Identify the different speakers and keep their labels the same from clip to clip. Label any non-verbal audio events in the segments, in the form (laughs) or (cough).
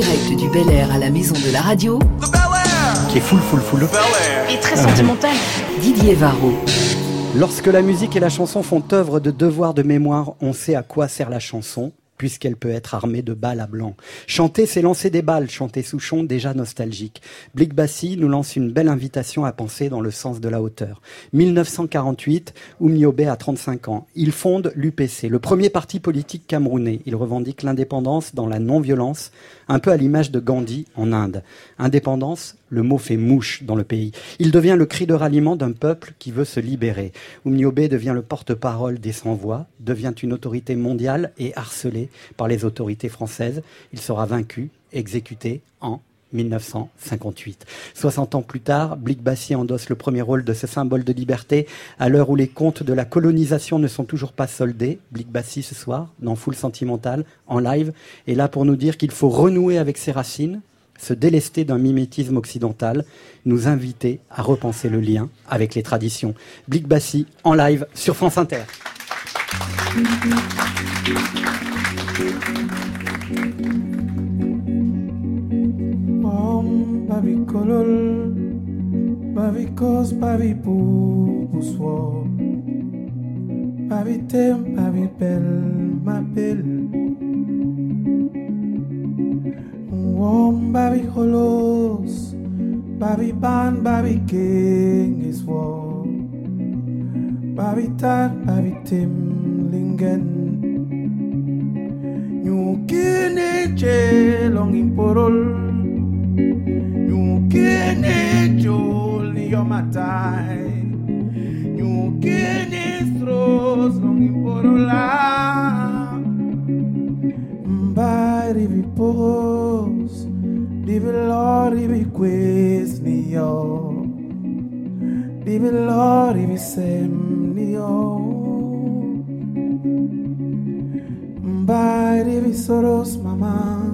Speaker 1: direct du Bel Air à la maison de la radio.
Speaker 2: Qui est full, full, full.
Speaker 3: Et très sentimental. (laughs)
Speaker 1: Didier Varro.
Speaker 2: Lorsque la musique et la chanson font œuvre de devoir de mémoire, on sait à quoi sert la chanson puisqu'elle peut être armée de balles à blanc. Chanter, c'est lancer des balles, chanter Souchon, déjà nostalgique. Blick Bassi nous lance une belle invitation à penser dans le sens de la hauteur. 1948, Oumniobé a 35 ans. Il fonde l'UPC, le premier parti politique camerounais. Il revendique l'indépendance dans la non-violence, un peu à l'image de Gandhi en Inde. Indépendance, le mot fait mouche dans le pays. Il devient le cri de ralliement d'un peuple qui veut se libérer. Oumniobé devient le porte-parole des sans-voix, devient une autorité mondiale et harcelé par les autorités françaises. Il sera vaincu, exécuté en 1958. 60 ans plus tard, Blick Bassi endosse le premier rôle de ce symbole de liberté à l'heure où les comptes de la colonisation ne sont toujours pas soldés. Blick Bassi ce soir, dans Full Sentimental, en live, est là pour nous dire qu'il faut renouer avec ses racines, se délester d'un mimétisme occidental, nous inviter à repenser le lien avec les traditions. Blick Bassi en live sur France Inter.
Speaker 4: Wom babi holos. Babi ban babi king is wo babi tat babi tim lingen. Nyukine che long imporol Nyukene joli yomatai Nyukene stros long imporola Mbari vipos Divilori viquis nio. Divilori visem nio. Mbari visoros mama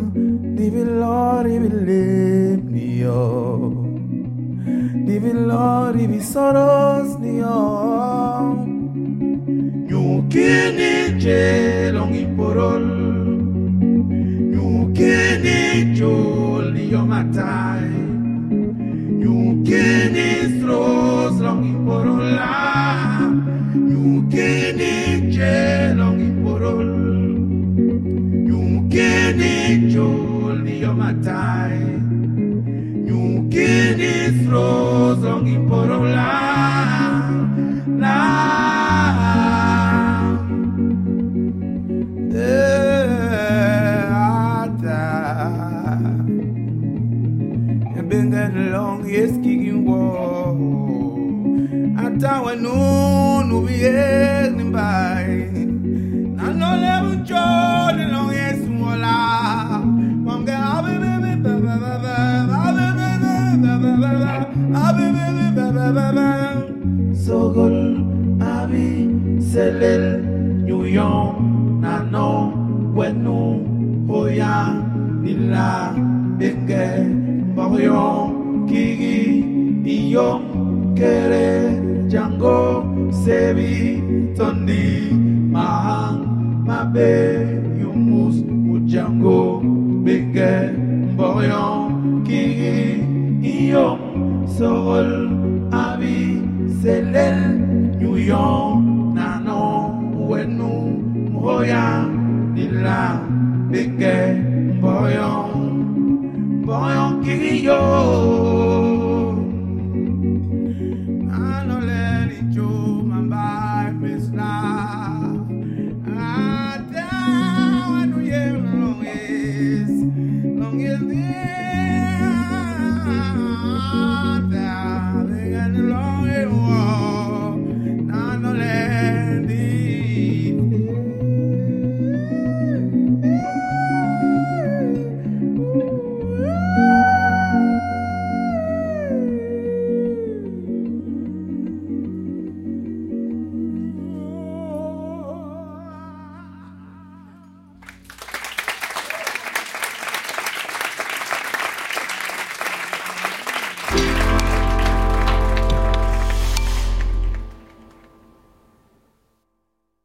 Speaker 4: Divi lori vi limnio Divi lori vi soros nio. Nyukini jelong iporol joli yomatai Nyukini stros long iporola Nyukini jelong iporol Nyukini joli yomatai. Nyukini stros long iporola La kicking war. Atawa no, no, we ain't by. I know never joy, the long, yes, mola. Mom, get up, Sogol, Abi, Selel, York, Nano, Wenu, Hoya, Nila, Benge, Mborion, Kigi, Iyom, Kere, Django, Sebi, Tondi, Mahang, Mabe, Yumus, Mujango, Benge, Mborion, Kigi, Iyom, Sorol, Abi, Selel, York, Nano, Wenu, Mroya, Nila, Benge, Mborion, Mborion,